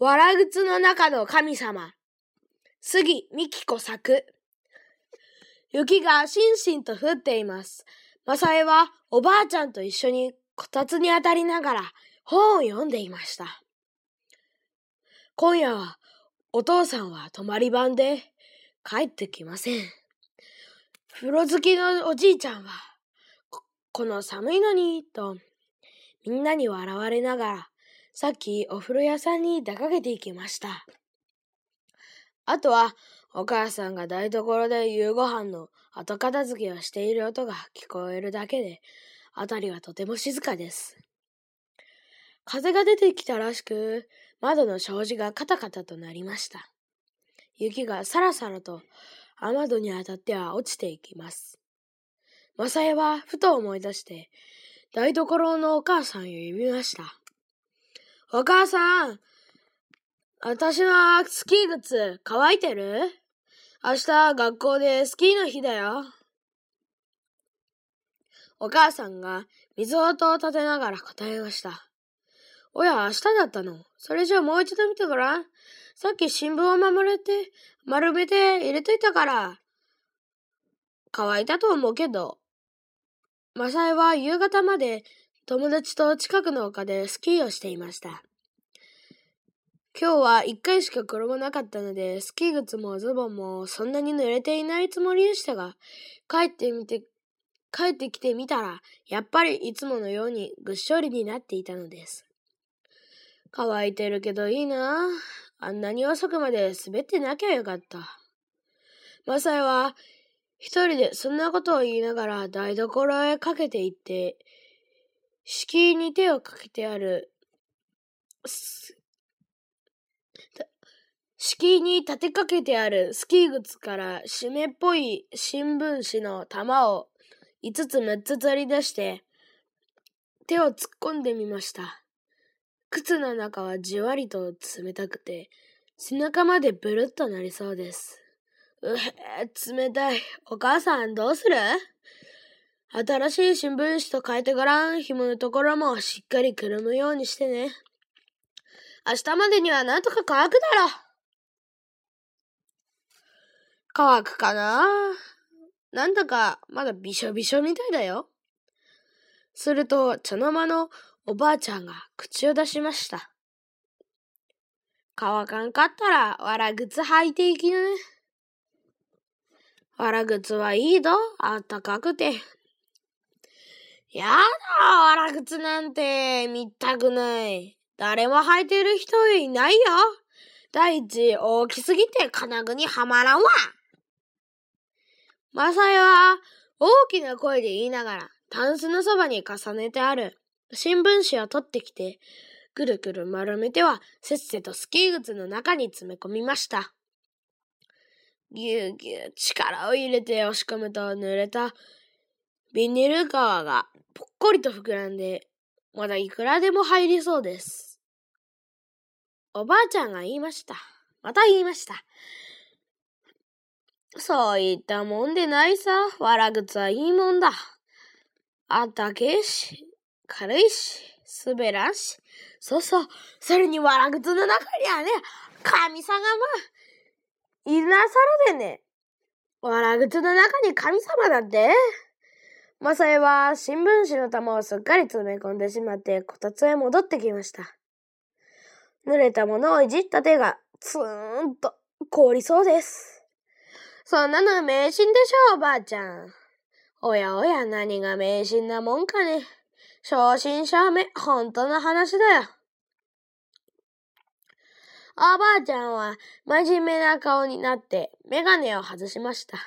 わらぐつの中の神様。杉みきこ作。雪がしんしんと降っています。マサエはおばあちゃんと一緒にこたつに当たりながら本を読んでいました。今夜はお父さんは泊まり番で帰ってきません。風呂好きのおじいちゃんは、この寒いのに、とみんなに笑われながらさっきお風呂屋さんに出かけて行きました。あとは、お母さんが台所で夕ご飯の後片付けをしている音が聞こえるだけで、あたりはとても静かです。風が出てきたらしく、窓の障子がカタカタとなりました。雪がさらさらと雨戸に当たっては落ちていきます。マサエはふと思い出して、台所のお母さんを呼びました。お母さん、私のスキー靴乾いてる？明日学校でスキーの日だよ。お母さんが水音を立てながら答えました。おや、明日だったの？それじゃあもう一度見てごらん。さっき新聞を守れて、丸めて入れといたから。乾いたと思うけど。マサイは夕方まで友達と近くの丘でスキーをしていました。今日は一回しか転ばなかったので、スキー靴もズボンもそんなに濡れていないつもりでしたが、帰ってみて、帰ってきてみたら、やっぱりいつものようにぐっしょりになっていたのです。乾いてるけどいいなあんなに遅くまで滑ってなきゃよかった。マサイは一人でそんなことを言いながら台所へかけていって、敷居に手をかけてある、敷居に立てかけてあるスキー靴から湿っぽい新聞紙の玉を5つ6つ取り出して手を突っ込んでみました。靴の中はじわりと冷たくて背中までブルッとなりそうです。うへ、冷たい。お母さんどうする？新しい新聞紙と変えてごらん。紐のところもしっかりくるむようにしてね。明日までにはなんとか乾くだろう。乾くかな？なんだかまだびしょびしょみたいだよ。すると、茶の間のおばあちゃんが口を出しました。乾かんかったら、わら靴履いていきな。わら靴はいいぞ。あったかくて、やだ、わら靴なんて見たくない。誰も履いてる人いないよ。第一、大きすぎて金具にはまらんわ。マサイは大きな声で言いながら、タンスのそばに重ねてある新聞紙を取ってきて、ぐるぐる丸めてはせっせとスキー靴の中に詰め込みました。ぎゅうぎゅう力を入れて押し込むと濡れたビニール皮がぽっこりと膨らんで、まだいくらでも入りそうです。おばあちゃんが言いました。また言いました。そういったもんでないさ。わら靴はいいもんだ。あったけし、軽いし、滑らんし。そうそう。それにわら靴の中にはね、神様がいなさるでね。わら靴の中に神様だってマサイは新聞紙の玉をすっかり詰め込んでしまってこたつへ戻ってきました。濡れたものをいじった手がツーンと凍りそうです。そんなの迷信でしょ、おばあちゃん。おやおや、何が迷信なもんかね。正真正銘、本当の話だよ。おばあちゃんは真面目な顔になってメガネを外しました。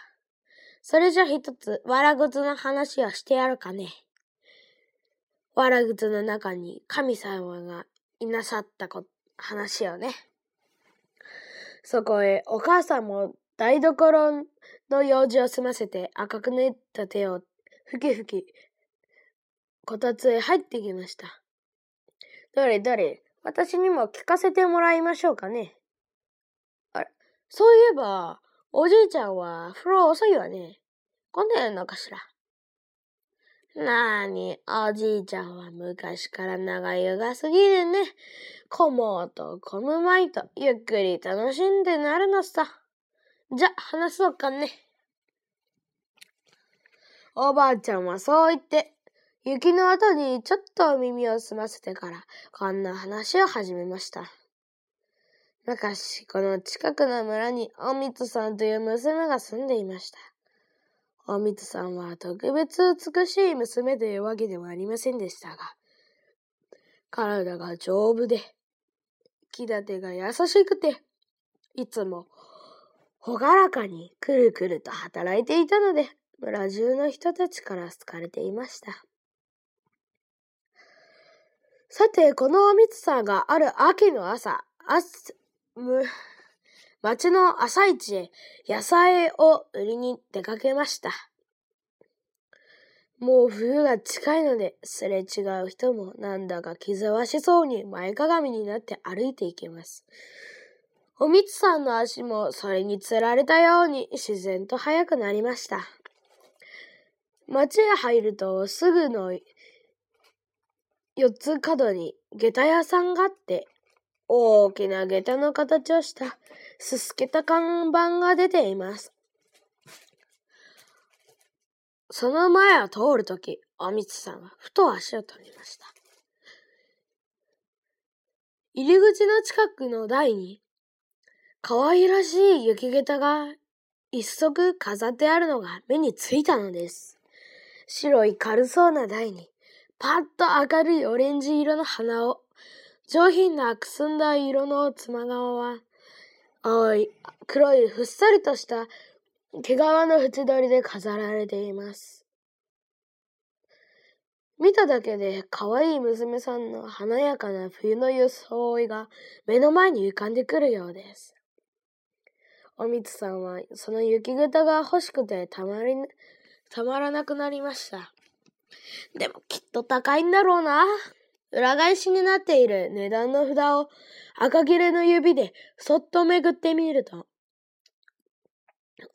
それじゃ一つ、わらぐつの話をしてやるかね。わらぐつの中に神様がいなさったこ話をね。そこへお母さんも台所の用事を済ませて赤くねった手をふきふきこたつへ入ってきました。どれどれ、私にも聞かせてもらいましょうかね。あれ、そういえば、おじいちゃんは風呂遅いわね。今度やんのかしら。なーに、おじいちゃんは昔から長湯がすぎるね。こもうとこむまいとゆっくり楽しんでなるのさ。じゃ、話そうかね。おばあちゃんはそう言って、雪の後にちょっと耳を澄ませてから、こんな話を始めました。昔、この近くの村に、おみつさんという娘が住んでいました。おみつさんは特別美しい娘というわけではありませんでしたが、体が丈夫で、気立てが優しくて、いつもほがらかにくるくると働いていたので、村中の人たちから好かれていました。さて、このおみつさんがある秋の朝、あむ、町の朝市へ野菜を売りに出かけました。もう冬が近いので、すれ違う人もなんだか気ぜわしそうに前かがみになって歩いていきます。おみつさんの足もそれにつられたように自然と速くなりました。町へ入るとすぐの四つ角に下駄屋さんがあって、大きな下駄の形をしたすすけた看板が出ています。その前を通るとき、おみつさんはふと足を止めました。入り口の近くの台に、可愛らしい雪下駄が一足飾ってあるのが目についたのです。白い軽そうな台に、パッと明るいオレンジ色の花を、上品なくすんだ色の妻側は、青い、黒いふっさりとした毛皮の縁取りで飾られています。見ただけで可愛い娘さんの華やかな冬の装いが目の前に浮かんでくるようです。おみつさんはその雪下が欲しくてたまり、たまらなくなりました。でもきっと高いんだろうな。裏返しになっている値段の札を赤切れの指でそっとめぐってみると、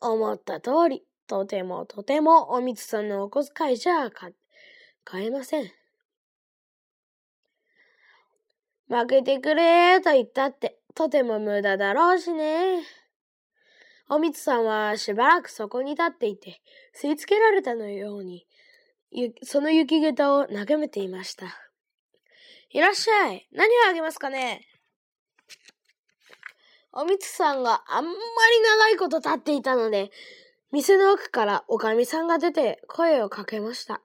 思った通り、とてもとてもおみつさんのお小遣いじゃ買えません。負けてくれと言ったって、とても無駄だろうしね。おみつさんはしばらくそこに立っていて、吸い付けられたのように、その雪下駄を眺めていました。いらっしゃい。何をあげますかね？おみつさんがあんまり長いこと立っていたので、店の奥からおかみさんが出て声をかけました。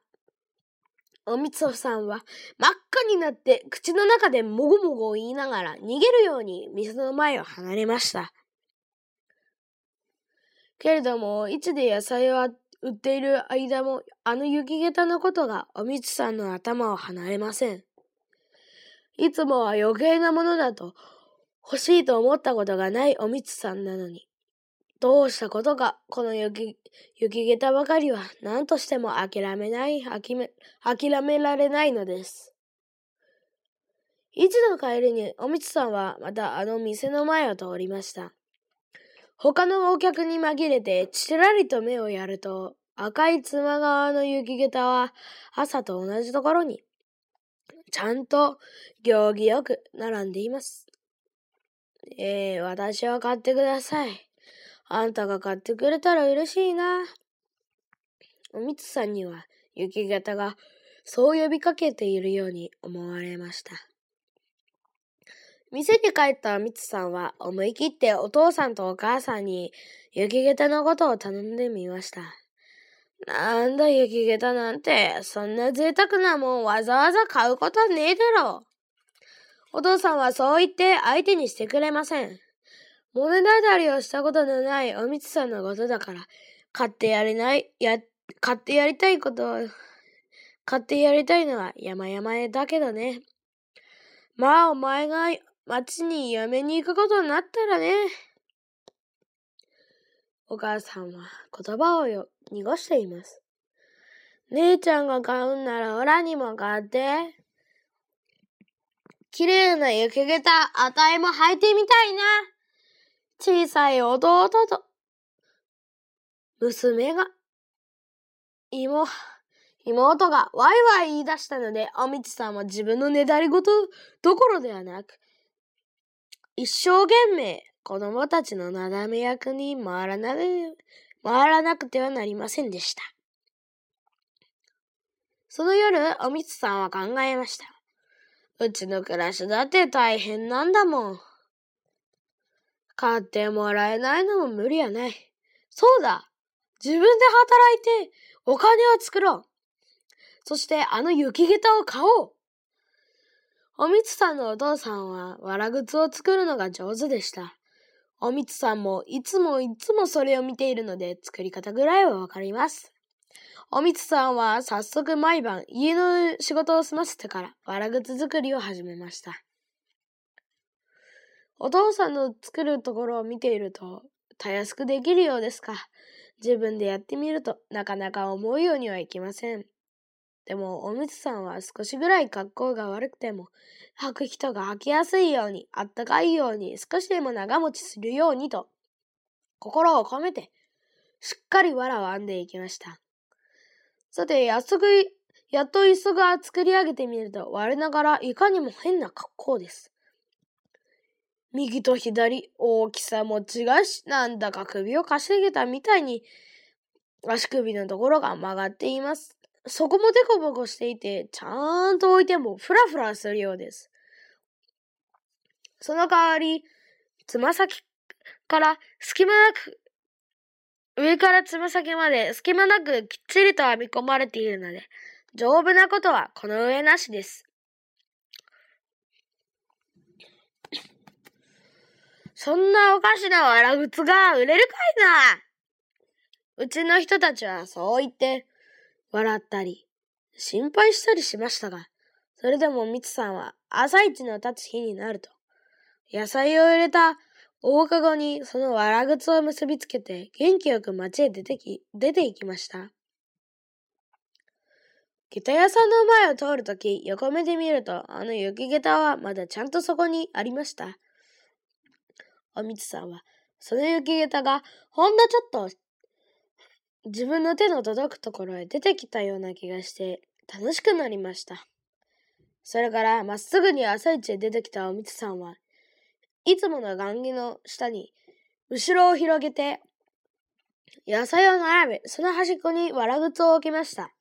おみつさんは真っ赤になって口の中でもごもごを言いながら逃げるように店の前を離れました。けれども、市で野菜を売っている間も、あの雪下駄のことがおみつさんの頭を離れません。いつもは余計なものだと欲しいと思ったことがないおみつさんなのに、どうしたことか、この雪、雪下駄ばかりは何としても諦めない、諦め、諦められないのです。一度帰りに、おみつさんはまたあの店の前を通りました。他のお客に紛れて、ちらりと目をやると、赤い妻側の雪下駄は朝と同じところに、ちゃんと行儀よく並んでいます。えー、私は買ってください。あんたが買ってくれたら嬉しいな。おみつさんには雪型がそう呼びかけているように思われました。店に帰ったおみつさんは思い切ってお父さんとお母さんに雪下駄のことを頼んでみました。なんだ雪下駄なんて、そんな贅沢なもんわざわざ買うことはねえだろ。お父さんはそう言って相手にしてくれません。物語をしたことのないおみつさんのことだから、買ってやれない、や、買ってやりたいこと、買ってやりたいのは山々だけどね。まあお前が町に嫁に行くことになったらね。お母さんは言葉をよ濁しています。姉ちゃんが買うんならオラにも買って。綺麗な雪下駄、あたいも履いてみたいな。小さい弟と、娘が、妹、妹がワイワイ言い出したので、おみつさんは自分のねだりごとどころではなく、一生懸命子供たちのなだめ役に回らな回らなくてはなりませんでした。その夜、おみつさんは考えました。うちの暮らしだって大変なんだもん。買ってもらえないのも無理やない。そうだ自分で働いてお金を作ろうそしてあの雪下駄を買おうおみつさんのお父さんはわら靴を作るのが上手でした。おみつさんもいつもいつもそれを見ているので作り方ぐらいはわかります。おみつさんは早速毎晩家の仕事を済ませてからわら靴作りを始めました。お父さんの作るところを見ているとたやすくできるようですか。自分でやってみるとなかなか思うようにはいきません。でも、おむつさんは少しぐらい格好が悪くても、履く人が履きやすいように、あったかいように、少しでも長持ちするようにと、心を込めて、しっかり藁を編んでいきました。さて、やっとやっと磯が作り上げてみると、我ながらいかにも変な格好です。右と左、大きさも違うし、なんだか首をかしげたみたいに、足首のところが曲がっています。そこもデコボコしていて、ちゃんと置いてもフラフラするようです。その代わり、つま先から隙間なく、上からつま先まで隙間なくきっちりと編み込まれているので、丈夫なことはこの上なしです。そんなおかしなわら靴が売れるかいなうちの人たちはそう言って、笑ったり、心配したりしましたが、それでもみつさんは朝一の立つ日になると、野菜を入れた大かごにそのわら靴を結びつけて元気よく街へ出てき、出て行きました。下駄屋さんの前を通るとき、横目で見ると、あの雪下駄はまだちゃんとそこにありました。おみつさんは、その雪下駄がほんのちょっと自分の手の届くところへ出てきたような気がして楽しくなりました。それからまっすぐに朝市へ出てきたおみつさんはいつもの雁木の下に後ろを広げて野菜を並べその端っこにわら靴を置きました。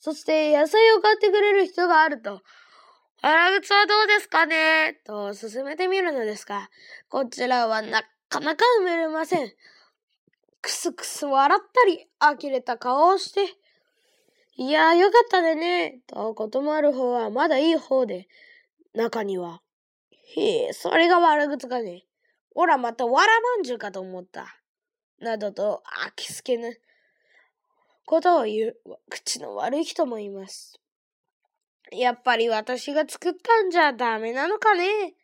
そして野菜を買ってくれる人があるとわら靴はどうですかね？と進めてみるのですがこちらはなかなか埋めれません。くすくす笑ったり、呆れた顔をして、いやーよかったでね、と断る方はまだいい方で、中には、へえ、それが悪口かね。おらまたわらまんじゅうかと思った。などと、あきすけぬ、ことを言う、口の悪い人もいます。やっぱり私が作ったんじゃダメなのかね。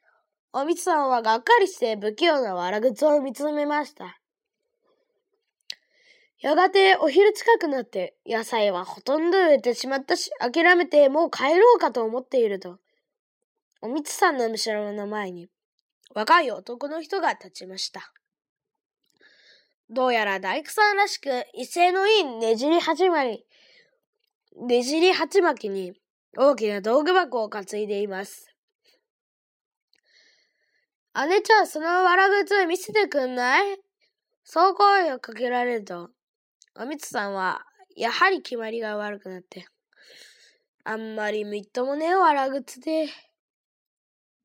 おみつさんはがっかりして不器用なわらぐつを見つめました。やがてお昼近くなって野菜はほとんど植えてしまったし、諦めてもう帰ろうかと思っていると、おみつさんの後ろの前に若い男の人が立ちました。どうやら大工さんらしく威勢のいいねじり始まり、ねじり鉢巻きに大きな道具箱を担いでいます。姉ちゃん、そのわら靴見せてくんない？そう声をかけられると、おみつさんは、やはり決まりが悪くなって、あんまりみっともねえわらぐつで、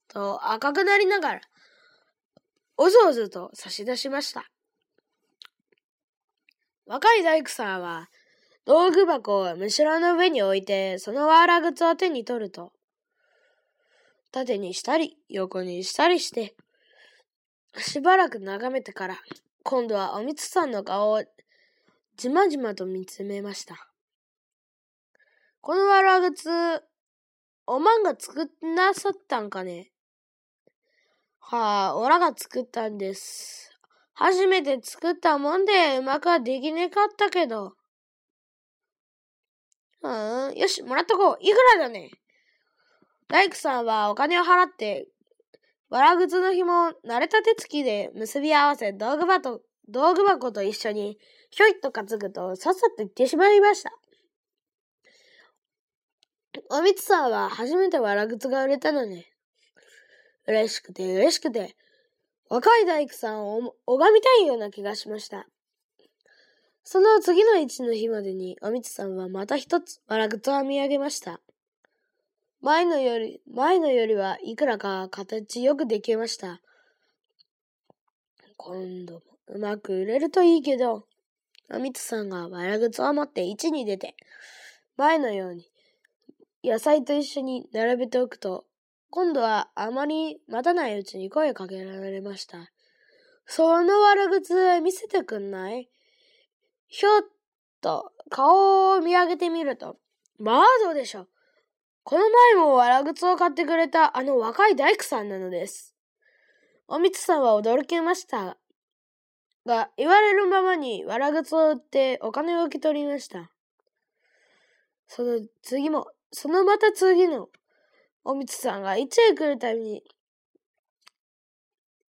と赤くなりながら、おずおずと差し出しました。若い大工さんは、道具箱をむしろの上に置いて、そのわらぐつを手に取ると、縦にしたり、横にしたりして、しばらく眺めてから、今度はおみつさんの顔をじまじまと見つめました。このわら靴、おまんが作ってなさったんかね？はあ、おらが作ったんです。初めて作ったもんでうまくはできねかったけど。うん、よし、もらっとこう。いくらだね？大工さんはお金を払って、わら靴の紐を慣れた手つきで結び合わせ道具箱道具箱と一緒にひょいっと担ぐと、さっさと行ってしまいました。おみつさんは初めてわらぐつが売れたのね。嬉しくて嬉しくて、若い大工さんを拝みたいような気がしました。その次の一の日までに、おみつさんはまた一つわらぐつを見上げました。前のより、前のよりはいくらか形よくできました。今度もうまく売れるといいけど、おみつさんがわらぐつを持って市に出て、前のように野菜と一緒に並べておくと、今度はあまり待たないうちに声をかけられました。そのわらぐつ見せてくんない？ひょっと顔を見上げてみると、まあどうでしょう。この前もわらぐつを買ってくれたあの若い大工さんなのです。おみつさんは驚きましたが、言われるままにわらぐつを売ってお金を受け取りました。その次も、そのまた次の、おみつさんが市へ来るたびに、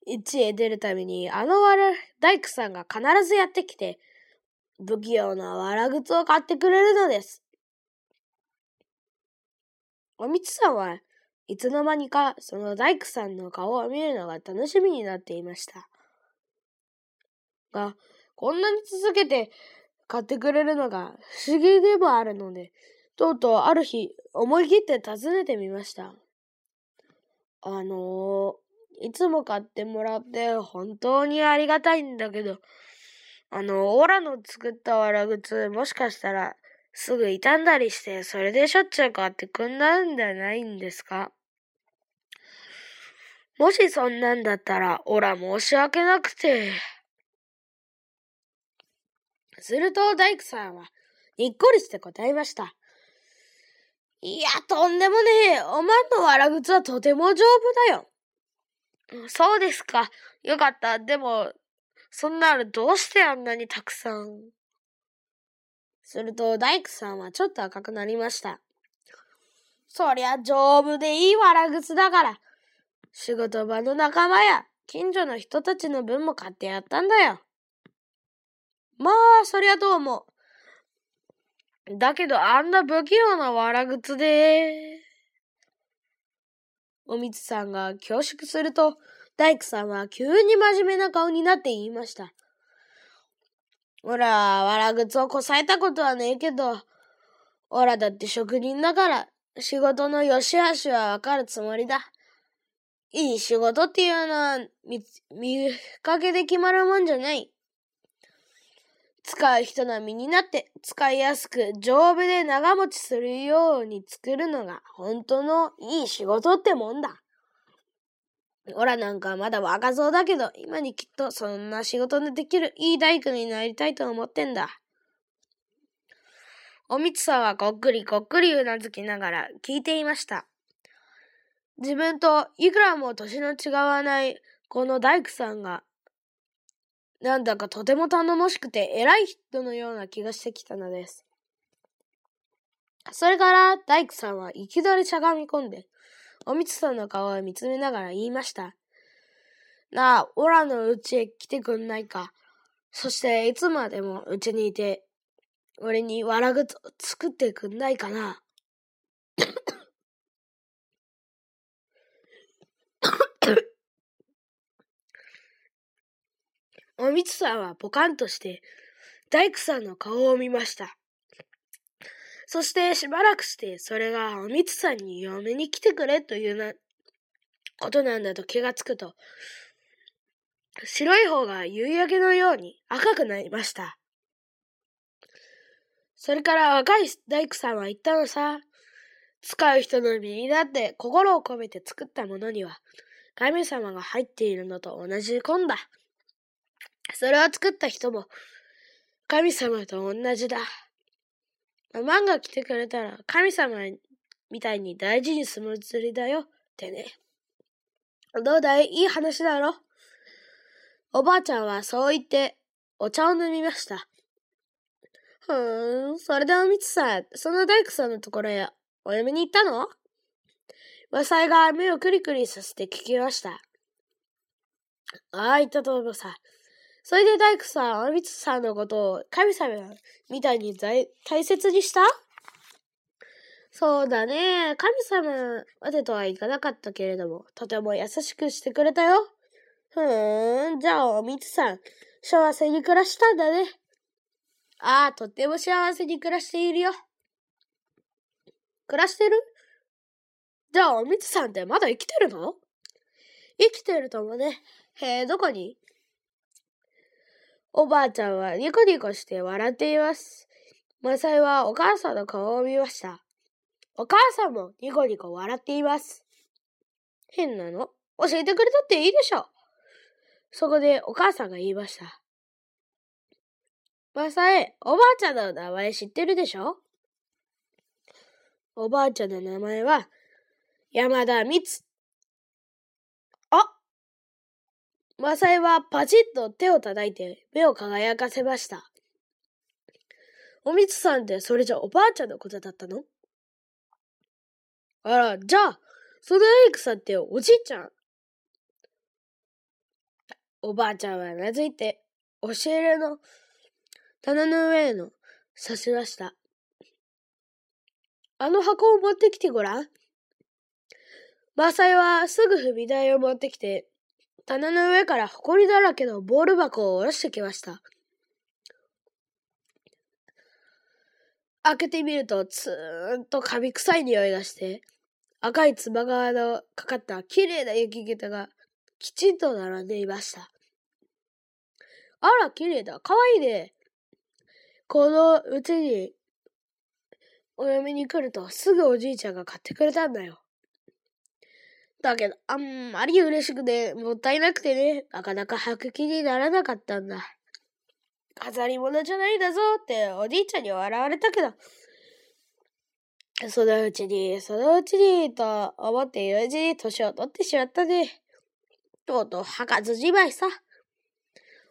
市へ出るたびに、あのわら、大工さんが必ずやってきて、不器用なわらぐつを買ってくれるのです。おみつさんはいつの間にかその大工さんの顔を見るのが楽しみになっていました。が、こんなに続けて買ってくれるのが不思議でもあるので、とうとうある日思い切って訪ねてみました。あのー、いつも買ってもらって本当にありがたいんだけど、あの、オラの作ったわら靴、もしかしたら、すぐ傷んだりして、それでしょっちゅう買ってくんなんじゃないんですか？もしそんなんだったら、オラ申し訳なくて。すると大工さんは、にっこりして答えました。いや、とんでもねえ。お前のわら靴はとても丈夫だよ。そうですか。よかった。でも、そんなのどうしてあんなにたくさん？すると大工さんはちょっと赤くなりました。そりゃ丈夫でいいわらぐつだから、仕事場の仲間や近所の人たちの分も買ってやったんだよ。まあ、そりゃどうも。だけどあんな不器用なわらぐつで。おみつさんが恐縮すると、大工さんは急に真面目な顔になって言いました。おら、わらぐつをこさえたことはねえけど、おらだって職人だから、仕事の良し悪しはわかるつもりだ。いい仕事っていうのは見、見かけで決まるもんじゃない。使う人並みになって使いやすく丈夫で長持ちするように作るのが本当のいい仕事ってもんだ。オラなんかまだ若造だけど、今にきっとそんな仕事のできるいい大工になりたいと思ってんだ。おみつさんはこっくりこっくりうなずきながら聞いていました。自分といくらも年の違わないこの大工さんが、なんだかとても頼もしくて偉い人のような気がしてきたのです。それから大工さんはいきなりしゃがみ込んで、おみつさんの顔を見つめながら言いました。なあ、オラの家へ来てくんないか。そしていつまでもうちにいて、俺にわらぐつ作ってくんないかな。おみつさんはポカンとして大工さんの顔を見ました。そしてしばらくして、それがおみつさんに嫁に来てくれというな、ことなんだと気がつくと、白い方が夕焼けのように赤くなりました。それから若い大工さんは言ったのさ、使う人の身になって心を込めて作ったものには、神様が入っているのと同じ根だ。それを作った人も、神様と同じだ。マンが来てくれたら神様みたいに大事にするつもりだよってね。どうだい？いい話だろ？おばあちゃんはそう言ってお茶を飲みました。ふーん、それでおみつさん、その大工さんのところへお嫁に行ったの？和裁が目をクリクリさせて聞きました。ああ、言ったと思うさ。それで大工さん、アミツさんのことを神様みたいに大切にした？そうだね。神様までとはいかなかったけれども、とても優しくしてくれたよ。ふーん、じゃあおみつさん、幸せに暮らしたんだね。ああ、とっても幸せに暮らしているよ。暮らしてる？じゃあおみつさんってまだ生きてるの？生きてるともね。へえ、どこに？おばあちゃんはニコニコして笑っています。マサイはお母さんの顔を見ました。お母さんもニコニコ笑っています。変なの？教えてくれたっていいでしょ。そこでお母さんが言いました。マサエ、おばあちゃんの名前知ってるでしょ？おばあちゃんの名前は山田みマサイはパチッと手を叩いて目を輝かせました。おみつさんってそれじゃおばあちゃんのことだったの？あら、じゃあ、そのエイクさんっておじいちゃん？おばあちゃんはなずいて、押し入れの棚の上への刺しました。あの箱を持ってきてごらん。マサイはすぐ踏み台を持ってきて、棚の上から埃だらけのボール箱を下ろしてきました。開けてみると、ツーンとカビ臭い匂いがして、赤いつば側のかかった綺麗な雪下駄がきちんと並んでいました。あら、綺麗だ。かわいいね。このうちに、お嫁に来るとすぐおじいちゃんが買ってくれたんだよ。だけど、あんまり嬉しくて、もったいなくてね、なかなか履く気にならなかったんだ。飾り物じゃないんだぞっておじいちゃんに笑われたけど、そのうちに、そのうちに、と思っているうちに年を取ってしまったね。とうとう吐かずじまいさ。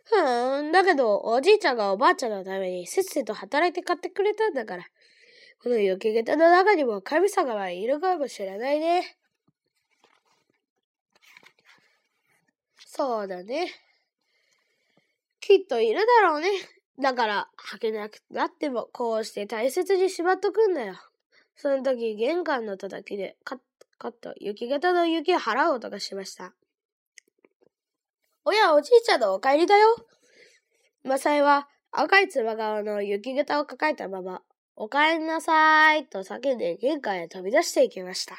ふん、だけど、おじいちゃんがおばあちゃんのためにせっせと働いて買ってくれたんだから。この雪下駄の中にも神様がいるかもしれないね。そうだね。きっといるだろうね。だから、履けなくなっても、こうして大切にしまっとくんだよ。その時、玄関の叩きで、カッカッと雪型の雪を払う音がしました。おや、おじいちゃんのお帰りだよ。マサイは赤いつば側の雪型を抱えたまま、お帰りなさいと叫んで玄関へ飛び出していきました。